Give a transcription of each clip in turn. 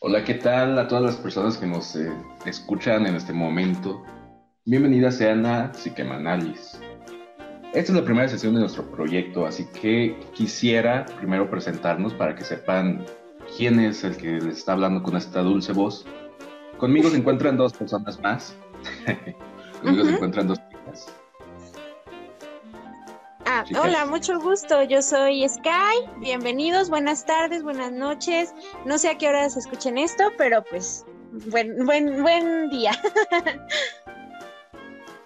Hola, ¿qué tal a todas las personas que nos eh, escuchan en este momento? Bienvenidas sean a Psiquemanalis. Esta es la primera sesión de nuestro proyecto, así que quisiera primero presentarnos para que sepan quién es el que les está hablando con esta dulce voz. Conmigo se encuentran dos personas más. Conmigo se encuentran dos chicas. Hola, mucho gusto. Yo soy Sky. Bienvenidos, buenas tardes, buenas noches. No sé a qué horas escuchen esto, pero pues buen, buen, buen día.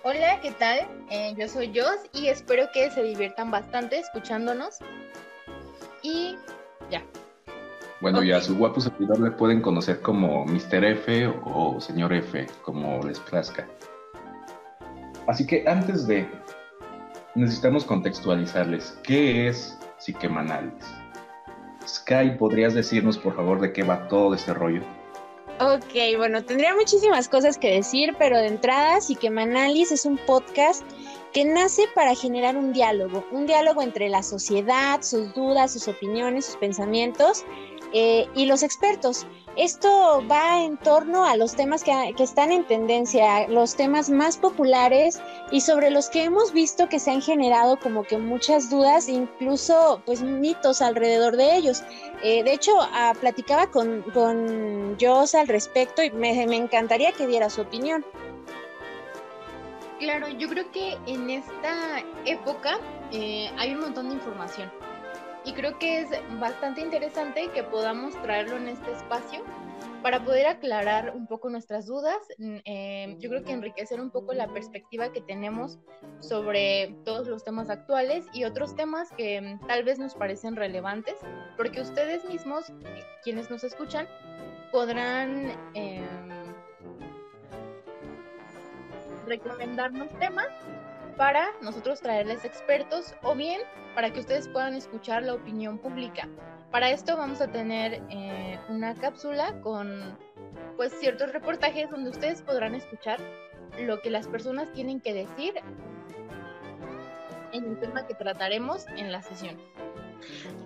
Hola, ¿qué tal? Eh, yo soy Jos y espero que se diviertan bastante escuchándonos. Y ya. Bueno, ya a su guapo servidor le pueden conocer como Mr. F o Señor F, como les plazca. Así que antes de necesitamos contextualizarles. ¿Qué es Psiquemanalis? Sky, ¿podrías decirnos por favor de qué va todo este rollo? Ok, bueno, tendría muchísimas cosas que decir, pero de entrada, Psiquemanalis es un podcast que nace para generar un diálogo, un diálogo entre la sociedad, sus dudas, sus opiniones, sus pensamientos eh, y los expertos. Esto va en torno a los temas que, están en tendencia, los temas más populares y sobre los que hemos visto que se han generado como que muchas dudas, incluso pues mitos alrededor de ellos. Eh, de hecho, ah, platicaba con, con Joss al respecto y me, encantaría que diera su opinión. Claro, yo creo que en esta época eh, hay un montón de información y creo que es bastante interesante que podamos traerlo en este espacio para poder aclarar un poco nuestras dudas. Eh, yo creo que enriquecer un poco la perspectiva que tenemos sobre todos los temas actuales y otros temas que mm, tal vez nos parecen relevantes, porque ustedes mismos, quienes nos escuchan, podrán em, recomendarnos temas para nosotros traerles expertos o bien para que ustedes puedan escuchar la opinión pública. Para esto vamos a tener eh, una cápsula con pues ciertos reportajes donde ustedes podrán escuchar lo que las personas tienen que decir en el tema que trataremos en la sesión.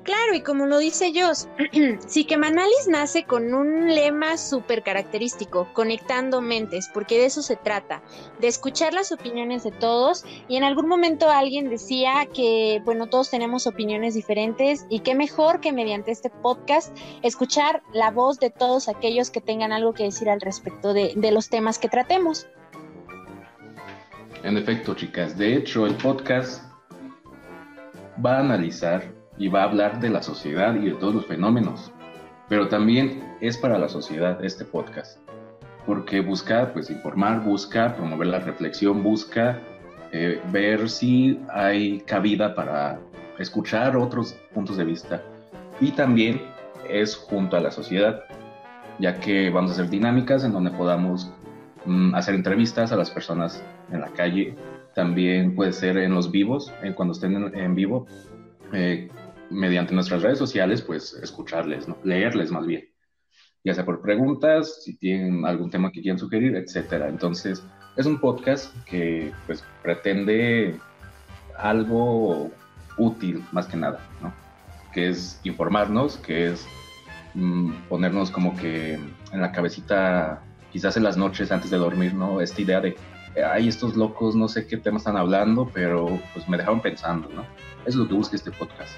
Claro, y como lo dice Joss, Psiquemanalis nace con un lema súper característico, conectando mentes, porque de eso se trata, de escuchar las opiniones de todos. Y en algún momento alguien decía que, bueno, todos tenemos opiniones diferentes y qué mejor que mediante este podcast escuchar la voz de todos aquellos que tengan algo que decir al respecto de, de los temas que tratemos. En efecto, chicas, de hecho el podcast va a analizar y va a hablar de la sociedad y de todos los fenómenos. Pero también es para la sociedad este podcast, porque busca pues informar, busca promover la reflexión, busca eh, ver si hay cabida para escuchar otros puntos de vista y también es junto a la sociedad, ya que vamos a hacer dinámicas en donde podamos mm, hacer entrevistas a las personas en la calle, también puede ser en los vivos, en cuando estén en, vivo, eh, mediante nuestras redes sociales, pues escucharles, ¿no? leerles más bien, ya sea por preguntas, si tienen algún tema que quieran sugerir, etcétera. Entonces, es un podcast que pues pretende algo útil más que nada, ¿no? Que es informarnos, que es mm, ponernos como que en la cabecita, quizás en las noches antes de dormir, ¿no? Esta idea de, hay estos locos, no sé qué tema están hablando, pero pues me dejaron pensando, ¿no? Es lo que busca este podcast.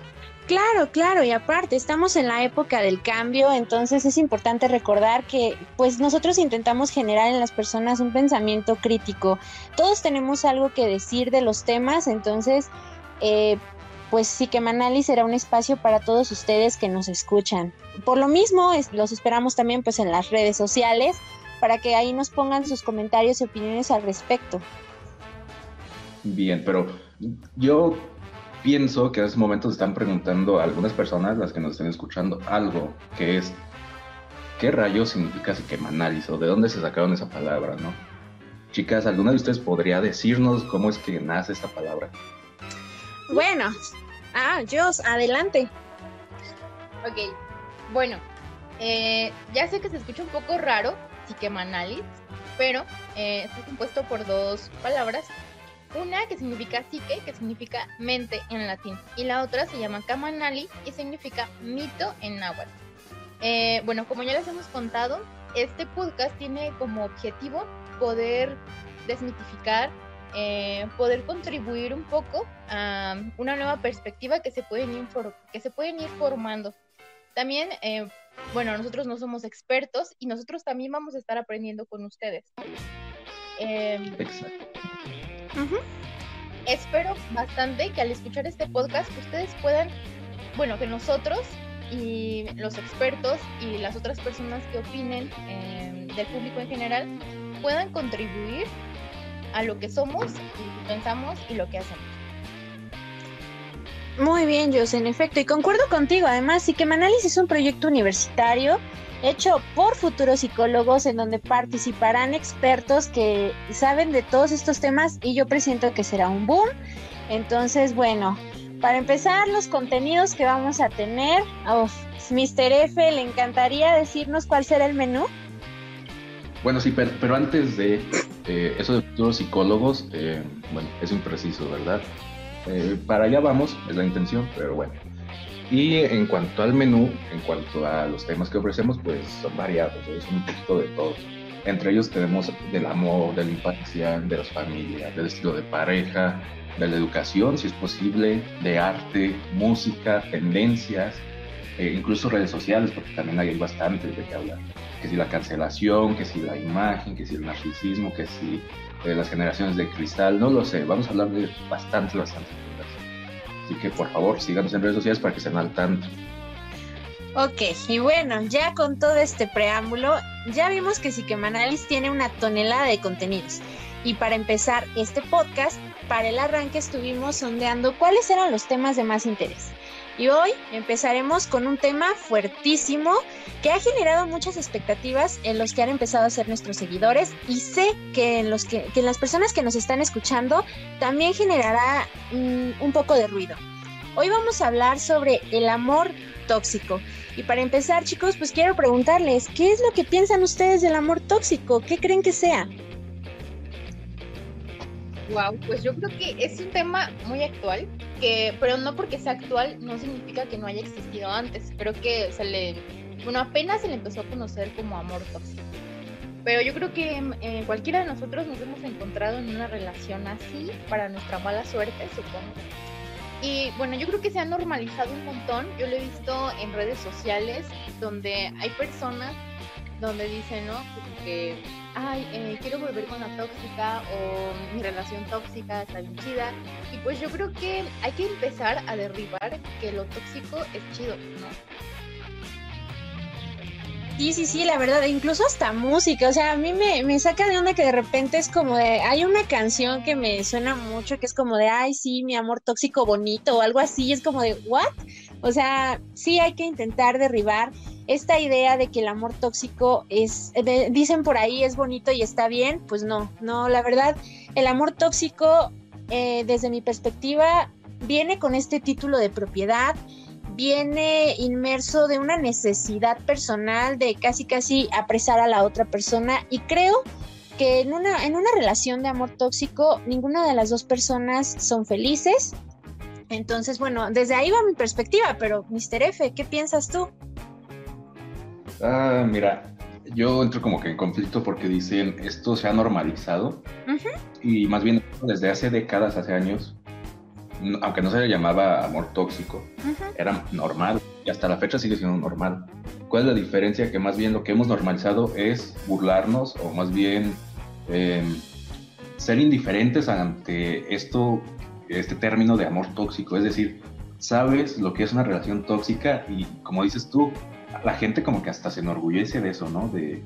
Claro, claro, y aparte estamos en la época del cambio, entonces es importante recordar que pues nosotros intentamos generar en las personas un pensamiento crítico. Todos tenemos algo que decir de los temas, entonces eh, pues sí que Manali será un espacio para todos ustedes que nos escuchan. Por lo mismo, los esperamos también pues en las redes sociales para que ahí nos pongan sus comentarios y opiniones al respecto. Bien, pero yo pienso que en estos momentos están preguntando a algunas personas, las que nos estén escuchando, algo que es, ¿qué rayos significa psiquemanalizo? o de dónde se sacaron esa palabra, no? Chicas, ¿alguna de ustedes podría decirnos cómo es que nace esta palabra? Bueno, ah, Jos, adelante. Ok, bueno, eh, ya sé que se escucha un poco raro, psiquemanalis, pero eh, está compuesto por dos palabras una que significa psique, que significa mente en latín, y la otra se llama Kamanali, y significa mito en náhuatl. Eh, bueno, como ya les hemos contado, este podcast tiene como objetivo poder desmitificar, eh, poder contribuir un poco a una nueva perspectiva que se pueden ir, que se pueden ir formando. También, eh, bueno, nosotros no somos expertos y nosotros también vamos a estar aprendiendo con ustedes. Espero bastante que al escuchar este podcast ustedes puedan, bueno, que nosotros y los expertos y las otras personas que opinen em, del público en general puedan contribuir a lo que somos, y pensamos y lo que hacemos. Muy bien, José, en efecto, y concuerdo contigo. Además, Psiquemanálisis es un proyecto universitario hecho por futuros psicólogos en donde participarán expertos que saben de todos estos temas y yo presiento que será un boom. Entonces, bueno, para empezar, los contenidos que vamos a tener. Oh, Mr. F, ¿le encantaría decirnos cuál será el menú? Bueno, sí, pero, antes de eh, eso de futuros psicólogos, eh, bueno, es impreciso, ¿verdad? Eh, para allá vamos, es la intención, pero bueno. Y en cuanto al menú, en cuanto a los temas que ofrecemos, pues son variados, son un poquito de todo. Entre ellos tenemos del amor, de la infancia, de las familias, del estilo de pareja, de la educación, si es posible, de arte, música, tendencias, eh, incluso redes sociales, porque también hay bastantes de qué hablar. Que si la cancelación, que si la imagen, que si el narcisismo, que si eh, las generaciones de cristal, no lo sé, vamos a hablar de bastante, bastante Así que por favor síganos en redes sociales para que estén al tanto. Ok, y bueno, ya con todo este preámbulo, ya vimos que Psiquemanalis tiene una tonelada de contenidos. Y para empezar este podcast, para el arranque estuvimos sondeando cuáles eran los temas de más interés. Y hoy empezaremos con un tema fuertísimo que ha generado muchas expectativas en los que han empezado a ser nuestros seguidores y sé que en, los que, en las personas que nos están escuchando también generará mm, un poco de ruido. Hoy vamos a hablar sobre el amor tóxico. Y para empezar, chicos, pues quiero preguntarles, ¿qué es lo que piensan ustedes del amor tóxico? ¿Qué creen que sea? Wow, pues yo creo que es un tema muy actual, que, pero no porque sea actual no significa que no haya existido antes. Creo que se le, bueno, apenas se le empezó a conocer como amor tóxico. Pero yo creo que cualquiera de nosotros nos hemos encontrado en una relación así para nuestra mala suerte, supongo. Y bueno, yo creo que se ha normalizado un montón. Yo lo he visto en redes sociales donde hay personas donde dicen, ¿no? Que ay, eh, quiero volver con la tóxica o mi relación tóxica está bien chida. Y pues yo creo que hay que empezar a derribar que lo tóxico es chido, ¿no? Sí, sí, sí, la verdad, incluso hasta música, o sea, a mí me, me saca de onda que de repente es como de, hay una canción que me suena mucho que es como de, ay, sí, mi amor tóxico bonito o algo así, es como de, ¿what? O sea, sí hay que intentar derribar esta idea de que el amor tóxico es, dicen por ahí, es bonito y está bien, pues no, no, la verdad, el amor tóxico, eh, desde mi perspectiva, viene con este título de propiedad, viene inmerso de una necesidad personal de casi casi apresar a la otra persona y creo que en una, en una relación de amor tóxico ninguna de las dos personas son felices. Entonces, bueno, desde ahí va mi perspectiva, pero Mr. F, ¿qué piensas tú? Ah, mira, yo entro como que en conflicto porque dicen esto se ha normalizado y más bien desde hace décadas, hace años, aunque no se le llamaba amor tóxico, era normal y hasta la fecha sigue siendo normal. ¿Cuál es la diferencia? Que más bien lo que hemos normalizado es burlarnos o más bien em, ser indiferentes ante esto, este término de amor tóxico. Es decir, sabes lo que es una relación tóxica y como dices tú, la gente como que hasta se enorgullece de eso, ¿no? De,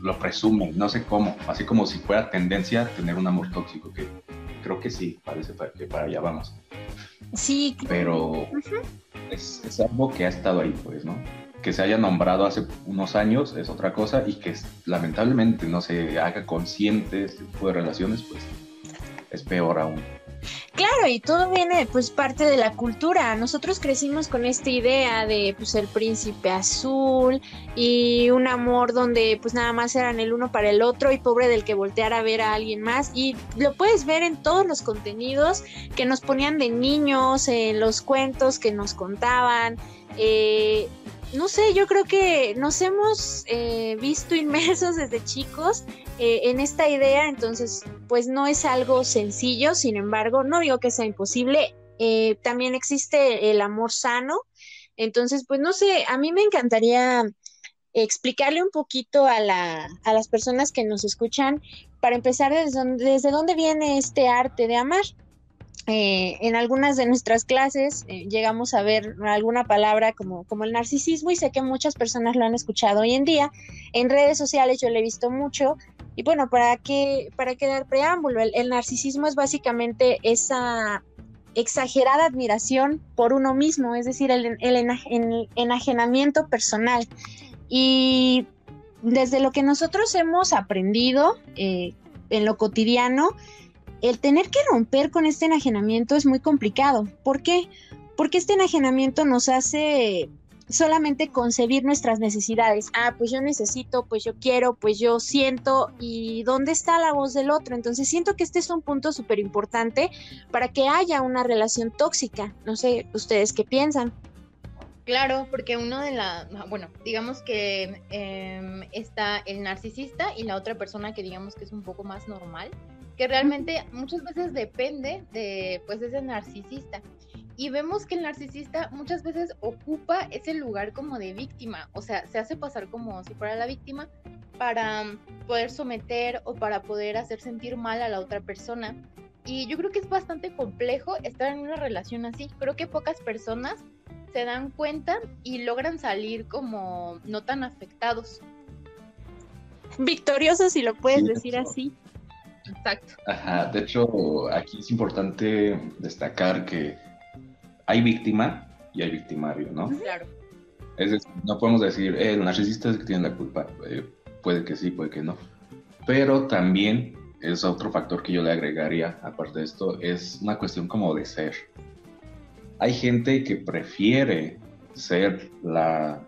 lo presume, no sé cómo, así como si fuera tendencia tener un amor tóxico, que creo que sí, parece que para allá vamos. Sí. Pero es, algo que ha estado ahí, pues, ¿no? Que se haya nombrado hace unos años es otra cosa y que lamentablemente no se haga consciente este tipo de relaciones, pues es peor aún. Claro, y todo viene pues parte de la cultura. Nosotros crecimos con esta idea de pues el príncipe azul y un amor donde pues nada más eran el uno para el otro y pobre del que volteara a ver a alguien más. Y lo puedes ver en todos los contenidos que nos ponían de niños, en los cuentos que nos contaban. Eh, no sé, yo creo que nos hemos eh, visto inmersos desde chicos eh, en esta idea, entonces pues no es algo sencillo, sin embargo, no digo que sea imposible, eh, también existe el amor sano, entonces pues no sé, a mí me encantaría explicarle un poquito a, la, a las personas que nos escuchan, para empezar, desde, desde dónde viene este arte de amar. Eh, en algunas de nuestras clases eh, llegamos a ver alguna palabra como, como el narcisismo y sé que muchas personas lo han escuchado hoy en día. En redes sociales yo lo he visto mucho. Y bueno, ¿para qué, para qué dar preámbulo? El, narcisismo es básicamente esa exagerada admiración por uno mismo, es decir, el, el, enajenamiento personal. Y desde lo que nosotros hemos aprendido eh, en lo cotidiano, el tener que romper con este enajenamiento es muy complicado. ¿Por qué? Porque este enajenamiento nos hace solamente concebir nuestras necesidades. Ah, pues yo necesito, pues yo quiero, pues yo siento y dónde está la voz del otro. Entonces siento que este es un punto súper importante para que haya una relación tóxica. No sé, ustedes qué piensan. Claro, porque uno de la, bueno, digamos que em, está el narcisista y la otra persona que digamos que es un poco más normal que realmente muchas veces depende de pues ese narcisista. Y vemos que el narcisista muchas veces ocupa ese lugar como de víctima, o sea, se hace pasar como si fuera la víctima para poder someter o para poder hacer sentir mal a la otra persona. Y yo creo que es bastante complejo estar en una relación así. Creo que pocas personas se dan cuenta y logran salir como no tan afectados. Victoriosos, si lo puedes decir así. Exacto. Ajá, de hecho, aquí es importante destacar que hay víctima y hay victimario, ¿no? Claro. Es decir, no podemos decir, eh, el narcisista es el que tiene la culpa. Eh, puede que sí, puede que no. Pero también es otro factor que yo le agregaría, aparte de esto, es una cuestión como de ser. Hay gente que prefiere ser la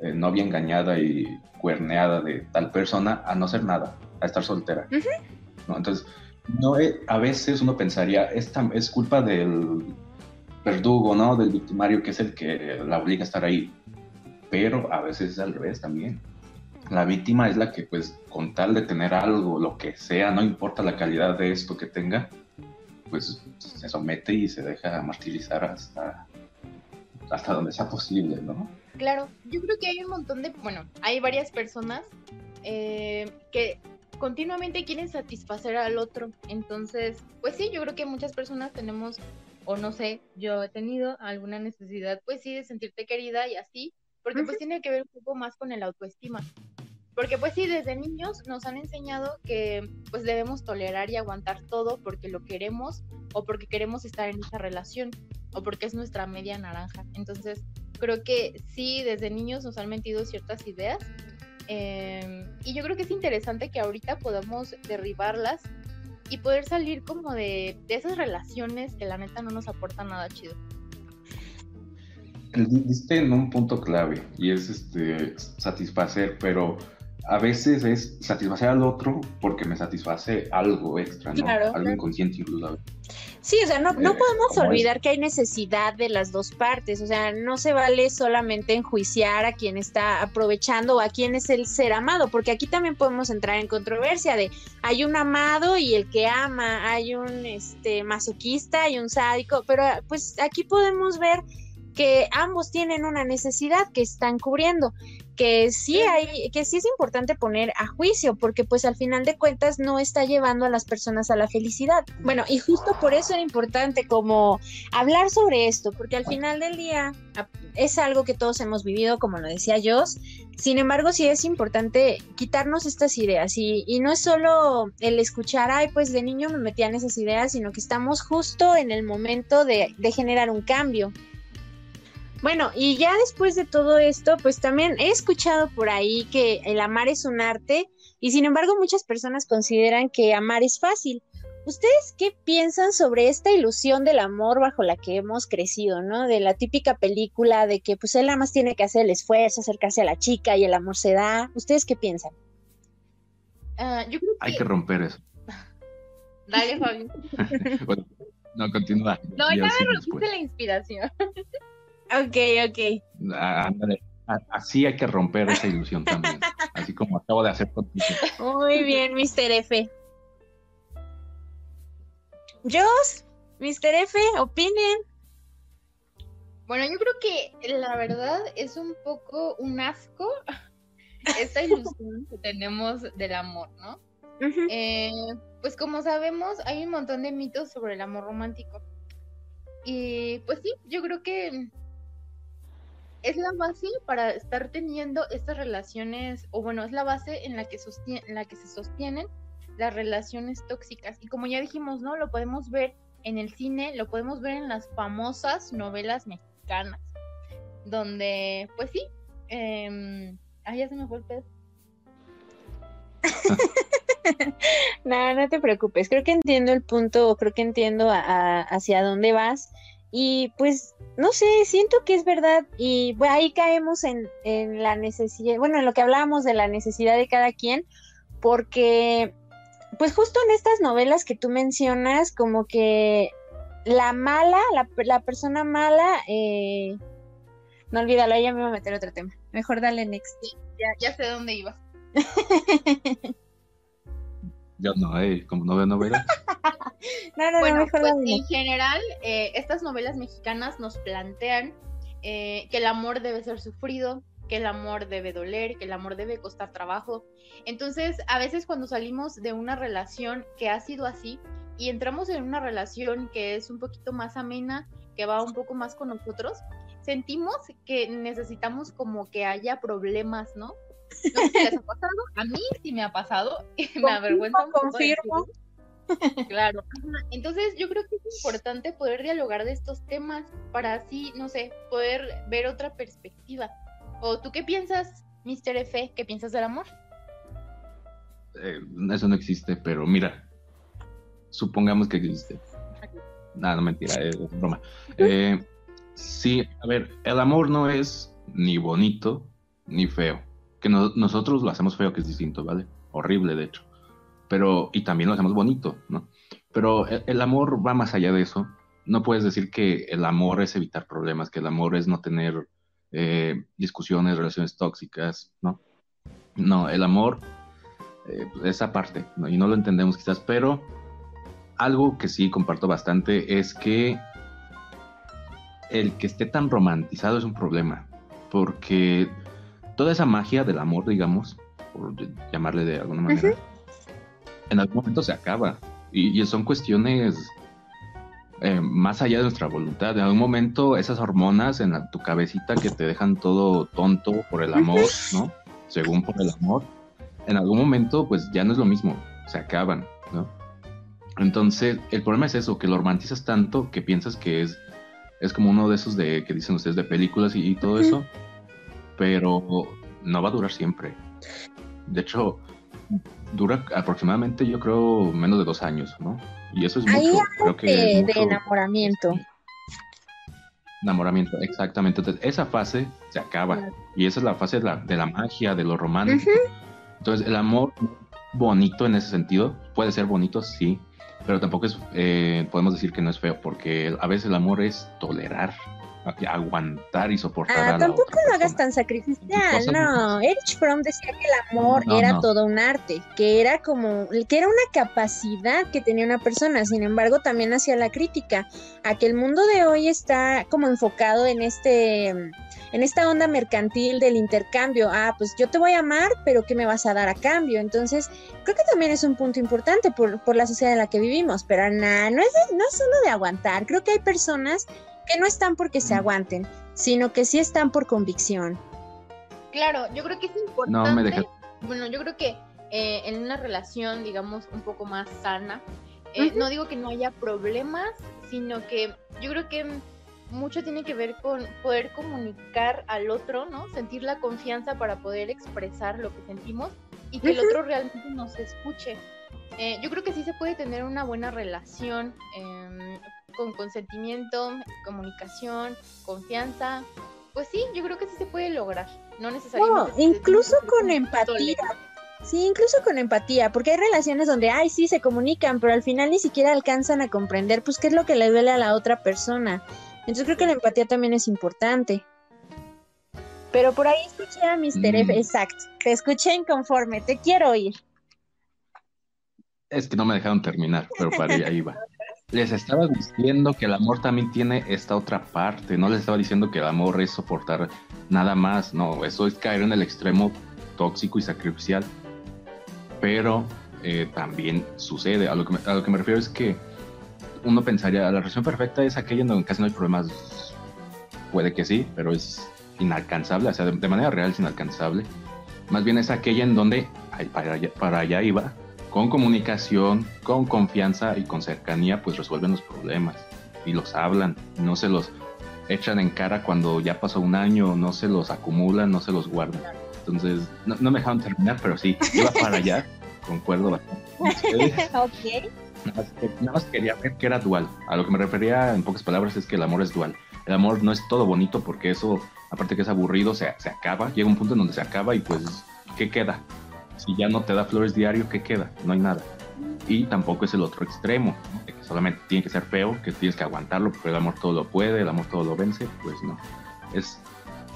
eh, novia engañada y cuerneada de tal persona a no ser nada, a estar soltera. Entonces, no, a veces uno pensaría, esta es culpa del verdugo, ¿no? Del victimario que es el que la obliga a estar ahí. Pero a veces es al revés también. La víctima es la que, pues, con tal de tener algo, lo que sea, no importa la calidad de esto que tenga, pues se somete y se deja martirizar hasta, hasta donde sea posible, ¿no? Claro, yo creo que hay un montón de, bueno, hay varias personas eh, que continuamente quieren satisfacer al otro. Entonces, pues sí, yo creo que muchas personas tenemos, o no sé, yo he tenido alguna necesidad, pues sí, de sentirte querida y así, porque pues tiene que ver un poco más con el autoestima. Porque pues sí, desde niños nos han enseñado que pues debemos tolerar y aguantar todo porque lo queremos o porque queremos estar en esa relación o porque es nuestra media naranja. Entonces, creo que sí, desde niños nos han metido ciertas ideas Em, y yo creo que es interesante que ahorita podamos derribarlas y poder salir como de, de esas relaciones que la neta no nos aportan nada chido. Diste en un punto clave y es este satisfacer, pero a veces es satisfacer al otro porque me satisface algo extra, ¿no? algo inconsciente incluso. Sí, o sea, no, no eh, podemos olvidar que hay necesidad de las dos partes, o sea, no se vale solamente enjuiciar a quien está aprovechando o a quien es el ser amado, porque aquí también podemos entrar en controversia de hay un amado y el que ama, hay un este masoquista y un sádico, pero pues aquí podemos ver que ambos tienen una necesidad que están cubriendo que sí hay, que sí es importante poner a juicio, porque pues al final de cuentas no está llevando a las personas a la felicidad. Bueno, y justo por eso era importante como hablar sobre esto, porque al final del día es algo que todos hemos vivido, como lo decía Jos. Sin embargo, sí es importante quitarnos estas ideas y, y no es solo el escuchar, ay, pues de niño me metían esas ideas, sino que estamos justo en el momento de, de generar un cambio. Bueno, y ya después de todo esto, pues también he escuchado por ahí que el amar es un arte y sin embargo muchas personas consideran que amar es fácil. ¿Ustedes qué piensan sobre esta ilusión del amor bajo la que hemos crecido, ¿no? De la típica película de que pues él nada más tiene que hacer el esfuerzo, acercarse a la chica y el amor se da. ¿Ustedes qué piensan? Ah, yo creo que... Hay que romper eso. Dale, Fabi. no, continúa. No, ya me rompiste la inspiración. Ok, ok. Ah, así hay que romper esa ilusión también, así como acabo de hacer contigo. Muy bien, Mr. F. Jos, Mr. F, opinen. Bueno, yo creo que la verdad es un poco un asco esta ilusión que tenemos del amor, ¿no? Eh, pues como sabemos, hay un montón de mitos sobre el amor romántico. Y pues sí, yo creo que es la base para estar teniendo estas relaciones, o bueno, es la base en la que, en la que se sostienen las relaciones tóxicas. Y como ya dijimos, ¿no? Lo podemos ver en el cine, lo podemos ver en las famosas novelas mexicanas, donde, pues sí, eh, ah, ya se me fue el pedo. no, no te preocupes, creo que entiendo el punto, creo que entiendo hacia dónde vas. Y pues, no sé, siento que es verdad. Y ahí caemos en, en la necesidad, bueno, en lo que hablábamos de la necesidad de cada quien, porque, pues justo en estas novelas que tú mencionas, como que la mala, la, la persona mala, eh, no olvídalo, ya me voy a meter otro tema. Mejor dale next. ya, ya sé dónde iba. Yo no, eh, como no veo novelas. bueno, pues en general, eh, estas novelas mexicanas nos plantean eh, que el amor debe ser sufrido, que el amor debe doler, que el amor debe costar trabajo. Entonces, a veces cuando salimos de una relación que ha sido así y entramos en una relación que es un poquito más amena, que va un poco más con nosotros, sentimos que necesitamos como que haya problemas, ¿no? No sé si les ha pasado, a mí sí me ha pasado, me avergüenza un Confirmo. Claro. Entonces yo creo que es importante poder dialogar de estos temas para así, no sé, poder ver otra perspectiva. ¿O tú qué piensas, Mr. F? ¿Qué piensas del amor? Eh, eso no existe, pero mira, supongamos que existe. Nada, no mentira, es broma. Eh, sí, a ver, el amor no es ni bonito ni feo que nosotros lo hacemos feo, que es distinto, ¿vale? Horrible, de hecho. Pero, y también lo hacemos bonito, ¿no? Pero el, amor va más allá de eso. No puedes decir que el amor es evitar problemas, que el amor es no tener eh, discusiones, relaciones tóxicas, ¿no? No, el amor eh, es aparte, ¿no? y no lo entendemos quizás, pero algo que sí comparto bastante es que el que esté tan romantizado es un problema, porque toda esa magia del amor, digamos, por llamarle de alguna manera, en algún momento se acaba. Y, son cuestiones eh, más allá de nuestra voluntad. En algún momento esas hormonas en tu cabecita que te dejan todo tonto por el amor, ¿no? Según por el amor, en algún momento pues ya no es lo mismo, se acaban, ¿no? Entonces, el problema es eso, que lo romantizas tanto que piensas que es, es como uno de esos de que dicen ustedes de películas y, todo eso, pero no va a durar siempre. De hecho, dura aproximadamente, yo creo, menos de dos años, ¿no? Y eso es mucho. Creo que de, enamoramiento. Enamoramiento, exactamente. Entonces, esa fase se acaba. Y esa es la fase de la, de la magia, de lo romántico. Entonces, el amor bonito en ese sentido, puede ser bonito, sí, pero tampoco es, eh, podemos decir que no es feo, porque a veces el amor es tolerar aguantar y soportar. Ah, tampoco lo hagas tan sacrificial, no. Erich Fromm decía que el amor era todo un arte, que era como, que era una capacidad que tenía una persona, sin embargo también hacía la crítica a que el mundo de hoy está como enfocado en este en esta onda mercantil del intercambio. Ah, pues yo te voy a amar, pero ¿qué me vas a dar a cambio? Entonces, creo que también es un punto importante por, por la sociedad en la que vivimos, pero nada, no es, no es solo de aguantar. Creo que hay personas que no están porque se aguanten, sino que sí están por convicción. Claro, yo creo que es importante. No me Bueno, yo creo que eh, en una relación, digamos, un poco más sana, eh, no digo que no haya problemas, sino que yo creo que mucho tiene que ver con poder comunicar al otro, ¿no? Sentir la confianza para poder expresar lo que sentimos y que el otro realmente nos escuche. Eh, yo creo que sí se puede tener una buena relación eh, con consentimiento, comunicación, confianza. Pues sí, yo creo que sí se puede lograr. No necesariamente. incluso con empatía. Sí, incluso con empatía, porque hay relaciones donde, ay, sí, se comunican, pero al final ni siquiera alcanzan a comprender, pues, qué es lo que le duele a la otra persona. Entonces creo que la empatía también es importante. Pero por ahí escuché a Mr. F, Mm. exacto. Te escuché inconforme, te quiero oír. Es que no me dejaron terminar, pero para allá iba. Les estaba diciendo que el amor también tiene esta otra parte. No les estaba diciendo que el amor es soportar nada más. No, eso es caer en el extremo tóxico y sacrificial. Pero eh, también sucede. A lo, que me, refiero es que uno pensaría, la relación perfecta es aquella en donde casi no hay problemas. Puede que sí, pero es inalcanzable. O sea, de, de manera real es inalcanzable. Más bien es aquella en donde, ay, para allá, para allá iba, con comunicación, con confianza y con cercanía, pues resuelven los problemas y los hablan, no se los echan en cara cuando ya pasó un año, no se los acumulan, no se los guardan. Entonces, no, no me dejaron terminar, pero sí, iba para allá, concuerdo bastante ok. Nada más, que- nada más quería ver que era dual. A lo que me refería en pocas palabras es que el amor es dual. El amor no es todo bonito porque eso, aparte que es aburrido, se, se acaba. Llega un punto en donde se acaba y pues, ¿qué queda? Si ya no te da flores diario, ¿qué queda? No hay nada. Y tampoco es el otro extremo, ¿no? de que solamente tiene que ser feo, que tienes que aguantarlo porque el amor todo lo puede, el amor todo lo vence. Pues no. Es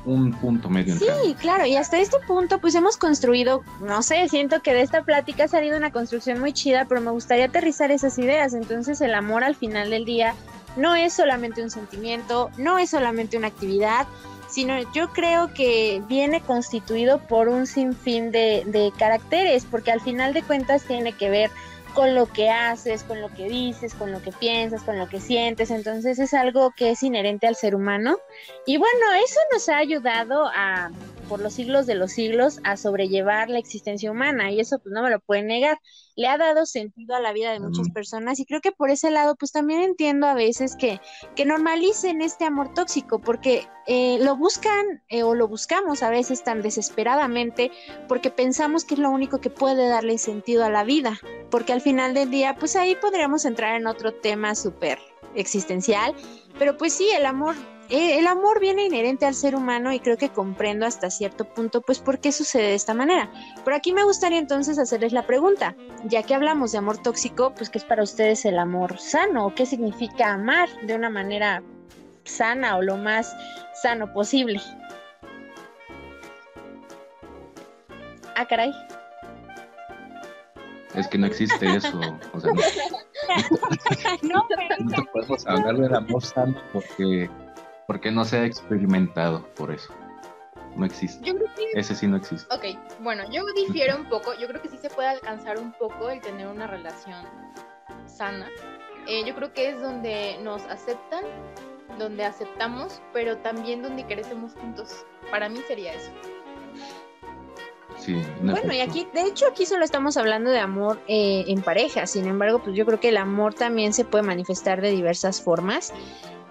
un punto medio Sí, claro, y hasta este punto pues hemos construido, no sé, siento que de esta plática ha salido una construcción muy chida, pero me gustaría aterrizar esas ideas. Entonces el amor al final del día no es solamente un sentimiento, no es solamente una actividad, sino yo creo que viene constituido por un sinfín de, de caracteres, porque al final de cuentas tiene que ver con lo que haces, con lo que dices, con lo que piensas, con lo que sientes. Entonces es algo que es inherente al ser humano. Y bueno, eso nos ha ayudado a, por los siglos de los siglos, a sobrellevar la existencia humana. Y eso pues no me lo pueden negar. Le ha dado sentido a la vida de muchas personas y creo que por ese lado pues también entiendo a veces que, que normalicen este amor tóxico porque eh, lo buscan eh, o lo buscamos a veces tan desesperadamente porque pensamos que es lo único que puede darle sentido a la vida porque al final del día, pues ahí podríamos entrar en otro tema súper existencial, pero pues sí, el amor, el amor viene inherente al ser humano y creo que comprendo hasta cierto punto, pues por qué sucede de esta manera. Pero aquí me gustaría entonces hacerles la pregunta, ya que hablamos de amor tóxico, pues qué es para ustedes el amor sano qué significa amar de una manera sana o lo más sano posible. Ah, caray. Es que no existe eso. O sea, no, no, podemos hablar del amor sano porque, porque no se ha experimentado por eso. No existe. Yo creo que, Ese sí no existe. ok, bueno, yo difiero un poco. Yo creo que sí se puede alcanzar un poco el tener una relación sana. Eh, yo creo que es donde nos aceptan, donde aceptamos, pero también donde crecemos juntos. Para mí sería eso. Sí, en Bueno, y aquí, de hecho, aquí solo estamos hablando de amor eh, en pareja. Sin embargo, pues yo creo que el amor también se puede manifestar de diversas formas.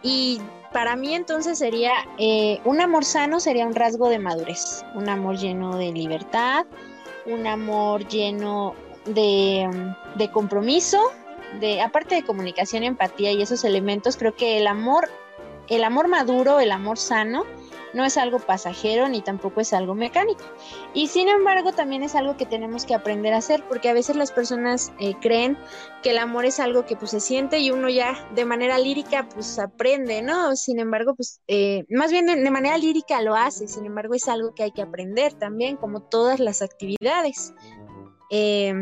Y para mí entonces sería, eh, un amor sano sería un rasgo de madurez, un amor lleno de libertad, un amor lleno de, de compromiso, de, aparte de comunicación, empatía y esos elementos, creo que el amor, el amor maduro, el amor sano, no es algo pasajero ni tampoco es algo mecánico. Y sin embargo, también es algo que tenemos que aprender a hacer, porque a veces las personas eh, creen que el amor es algo que pues se siente y uno ya de manera lírica pues aprende, ¿no? Sin embargo, pues eh, más bien de, manera lírica lo hace, sin embargo es algo que hay que aprender también, como todas las actividades. Eh,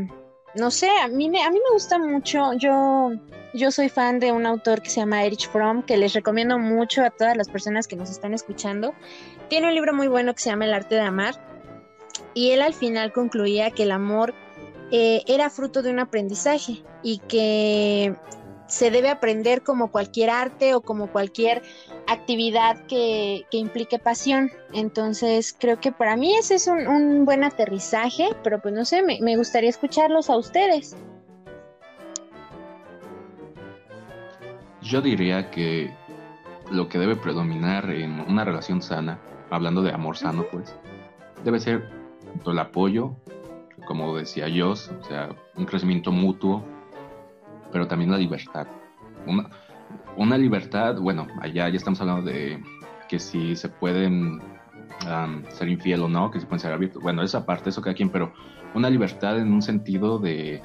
no sé, a mí, me, a mí me gusta mucho, yo, yo soy fan de un autor que se llama Erich Fromm, que les recomiendo mucho a todas las personas que nos están escuchando. Tiene un libro muy bueno que se llama El arte de amar y él al final concluía que el amor eh, era fruto de un aprendizaje y que se debe aprender como cualquier arte o como cualquier actividad que, que implique pasión. Entonces creo que para mí ese es un, un buen aterrizaje, pero pues no sé, me, me gustaría escucharlos a ustedes. Yo diría que lo que debe predominar en una relación sana, hablando de amor sano, pues, debe ser tanto el apoyo, como decía yo, o sea, un crecimiento mutuo, pero también la libertad. Una, una libertad, bueno, allá ya estamos hablando de que si se pueden um, ser infiel o no, que se pueden ser abiertos. Bueno, esa parte, eso cada quien, pero una libertad en un sentido de,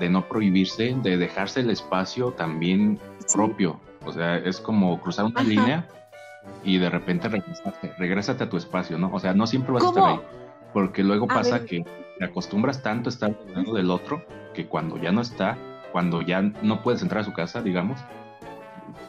de no prohibirse, de dejarse el espacio también Sí. propio. O sea, es como cruzar una Ajá. línea y de repente regresate, regrésate a tu espacio, ¿no? O sea, no siempre vas a estar ahí, porque luego pasa que te acostumbras tanto a estar lado del otro que cuando ya no está, cuando ya no puedes entrar a su casa, digamos,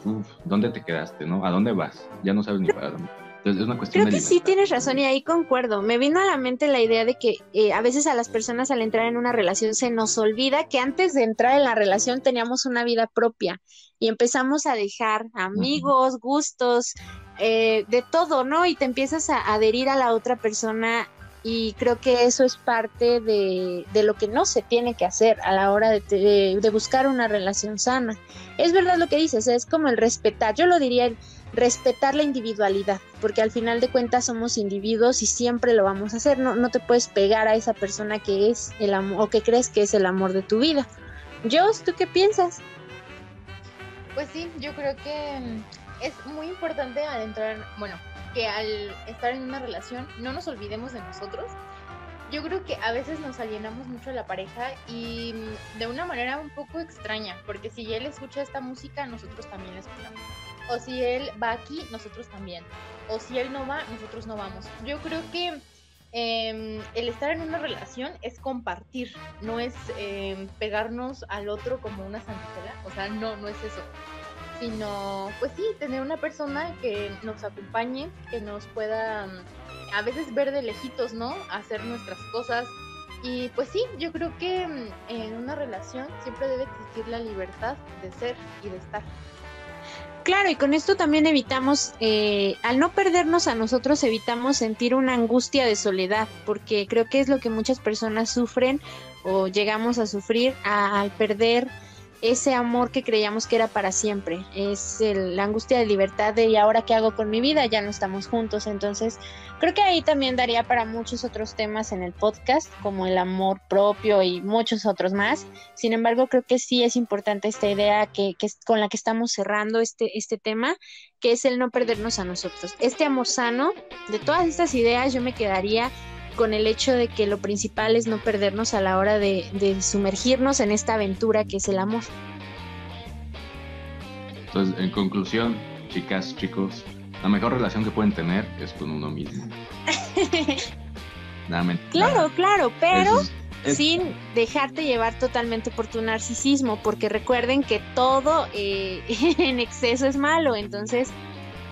uf, ¿dónde te quedaste, no? ¿A dónde vas? Ya no sabes ni para dónde. Entonces es una cuestión Creo que sí tienes razón y ahí concuerdo. Me vino a la mente la idea de que eh, a veces a las personas al entrar en una relación se nos olvida que antes de entrar en la relación teníamos una vida propia y empezamos a dejar amigos, gustos, eh, de todo, ¿no? Y te empiezas a adherir a la otra persona y creo que eso es parte de, de, lo que no se tiene que hacer a la hora de, de, buscar una relación sana. Es verdad lo que dices, es como el respetar, yo lo diría el respetar la individualidad, porque al final de cuentas somos individuos y siempre lo vamos a hacer, no, no te puedes pegar a esa persona que es el amor o que crees que es el amor de tu vida. Jos, ¿tú qué piensas? Pues sí, yo creo que es muy importante al entrar, bueno, que al estar en una relación no nos olvidemos de nosotros. Yo creo que a veces nos alienamos mucho de la pareja y de una manera un poco extraña, porque si él escucha esta música, nosotros también la escuchamos. O si él va aquí, nosotros también. O si él no va, nosotros no vamos. Yo creo que eh, el estar en una relación es compartir, no es eh, pegarnos al otro como una santitela. O sea, no, no es eso sino pues sí, tener una persona que nos acompañe, que nos pueda mm, a veces ver de lejitos, ¿no? Hacer nuestras cosas. Y pues sí, yo creo que mm, en una relación siempre debe existir la libertad de ser y de estar. Claro, y con esto también evitamos, eh, al no perdernos a nosotros, evitamos sentir una angustia de soledad, porque creo que es lo que muchas personas sufren o llegamos a sufrir al perder ese amor que creíamos que era para siempre. Es la angustia de libertad de ¿y ahora qué hago con mi vida? Ya no estamos juntos. Entonces, creo que ahí también daría para muchos otros temas en el podcast, como el amor propio y muchos otros más. Sin embargo, creo que sí es importante esta idea que, con la que estamos cerrando este, este tema, que es el no perdernos a nosotros. Este amor sano, de todas estas ideas, yo me quedaría con el hecho de que lo principal es no perdernos a la hora de, sumergirnos en esta aventura que es el amor. Entonces, en conclusión, chicas, chicos, la mejor relación que pueden tener es con uno mismo. claro, claro, pero sin dejarte llevar totalmente por tu narcisismo, porque recuerden que todo eh, en exceso es malo, entonces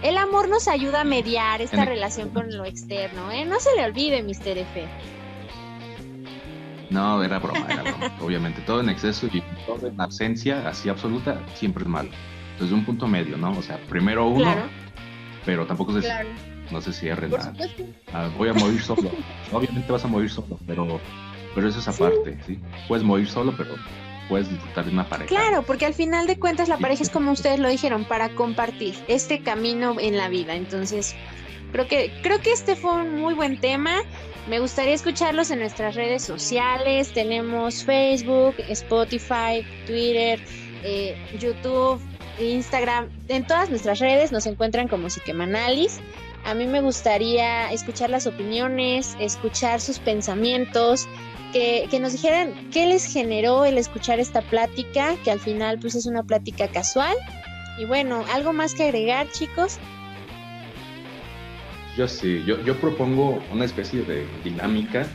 el amor nos ayuda a mediar esta relación con lo externo, ¿eh? No se le olvide, Mr. F. No, era broma, era broma. Obviamente, todo en exceso y todo en ausencia, así absoluta, siempre es malo. Entonces, un punto medio, ¿no? O sea, primero uno, pero tampoco se, no se cierre nada. Ah, voy a morir solo. Obviamente vas a morir solo, pero, pero eso es aparte, ¿sí? Puedes morir solo, pero puedes disfrutar de una pareja. Claro, porque al final de cuentas la pareja es como ustedes lo dijeron, para compartir este camino en la vida. Entonces, creo que, creo que este fue un muy buen tema. Me gustaría escucharlos en nuestras redes sociales. Tenemos Facebook, Spotify, Twitter, eh, YouTube, Instagram. En todas nuestras redes nos encuentran como Psiquemanalis. A mí me gustaría escuchar las opiniones, escuchar sus pensamientos, que, nos dijeran qué les generó el escuchar esta plática, que al final pues es una plática casual. Y bueno, ¿algo más que agregar, chicos? Yo sí, yo, yo propongo una especie de dinámica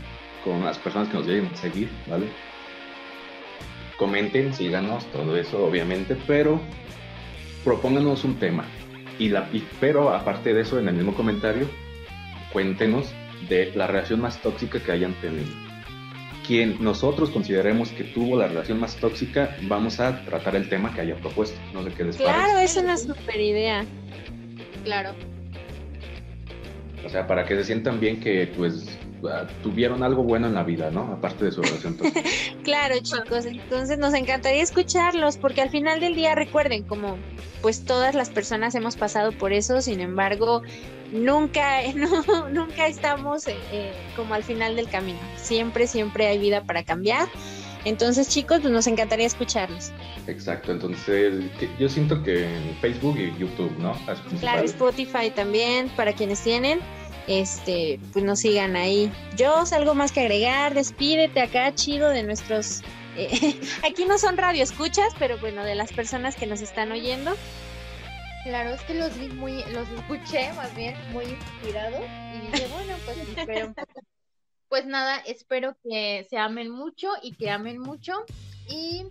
con las personas que nos lleguen a seguir, ¿vale? Comenten, síganos, todo eso, obviamente, pero propónganos un tema. Y la, pero aparte de eso, en el mismo comentario, cuéntenos de la relación más tóxica que hayan tenido quien nosotros consideremos que tuvo la relación más tóxica, vamos a tratar el tema que haya propuesto. No sé qué les Claro, es una super idea. Claro. O sea, para que se sientan bien que pues ah, tuvieron algo bueno en la vida, ¿no? Aparte de su relación tóxica. claro, chicos, entonces nos encantaría escucharlos porque al final del día recuerden como pues todas las personas hemos pasado por eso, sin embargo, nunca, no, nunca estamos eh, eh, como al final del camino. Siempre, siempre hay vida para cambiar. Entonces, chicos, pues nos encantaría escucharlos. Exacto, entonces yo siento que en Facebook y YouTube, ¿no? Claro, Spotify también, para quienes tienen, este, pues nos sigan ahí. Yo algo más que agregar, despídete acá, chido, de nuestros... Eh, aquí no son radioescuchas, pero bueno, de las personas que nos están oyendo. Claro, es que los vi muy, los escuché más bien muy inspirados y dije, bueno, pues espero un poco. Pues nada, espero que se amen mucho y que amen mucho y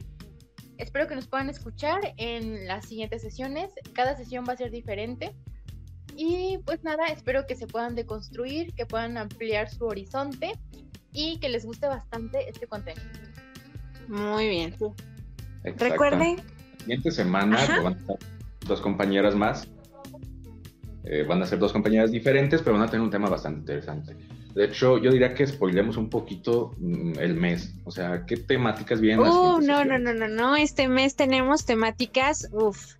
espero que nos puedan escuchar en las siguientes sesiones. Cada sesión va a ser diferente. Y pues nada, espero que se puedan deconstruir, que puedan ampliar su horizonte y que les guste bastante este contenido. Muy bien. Recuerden. La siguiente semana van a estar dos compañeras más. Eh, van a ser dos compañeras diferentes, pero van a tener un tema bastante interesante. De hecho, yo diría que spoilemos un poquito mm, el mes. O sea, ¿qué temáticas vienen? Uh, no, no, no, no, no. Este mes tenemos temáticas, uff.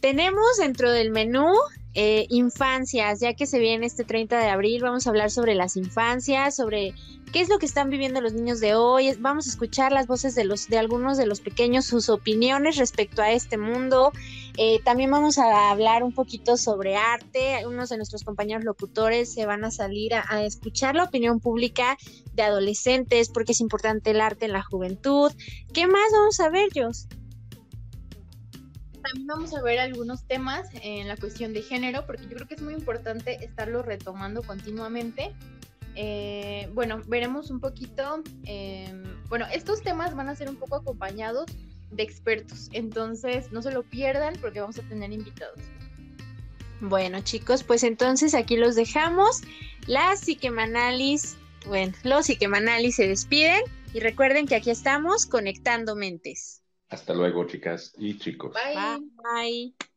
Tenemos dentro del menú eh, infancias, ya que se viene este 30 de abril, vamos a hablar sobre las infancias, sobre qué es lo que están viviendo los niños de hoy, vamos a escuchar las voces de, los, de algunos de los pequeños, sus opiniones respecto a este mundo, eh, también vamos a hablar un poquito sobre arte, algunos de nuestros compañeros locutores se van a salir a, escuchar la opinión pública de adolescentes, porque es importante el arte en la juventud. ¿Qué más vamos a ver, Jos? También vamos a ver algunos temas en la cuestión de género, porque yo creo que es muy importante estarlo retomando continuamente. Eh, bueno, veremos un poquito, em, bueno, estos temas van a ser un poco acompañados de expertos, entonces no se lo pierdan porque vamos a tener invitados. Bueno chicos, pues entonces aquí los dejamos. Las psiquemanalis, bueno, los psiquemanalis se despiden y recuerden que aquí estamos conectando mentes. Hasta luego, chicas y chicos. Bye. Bye.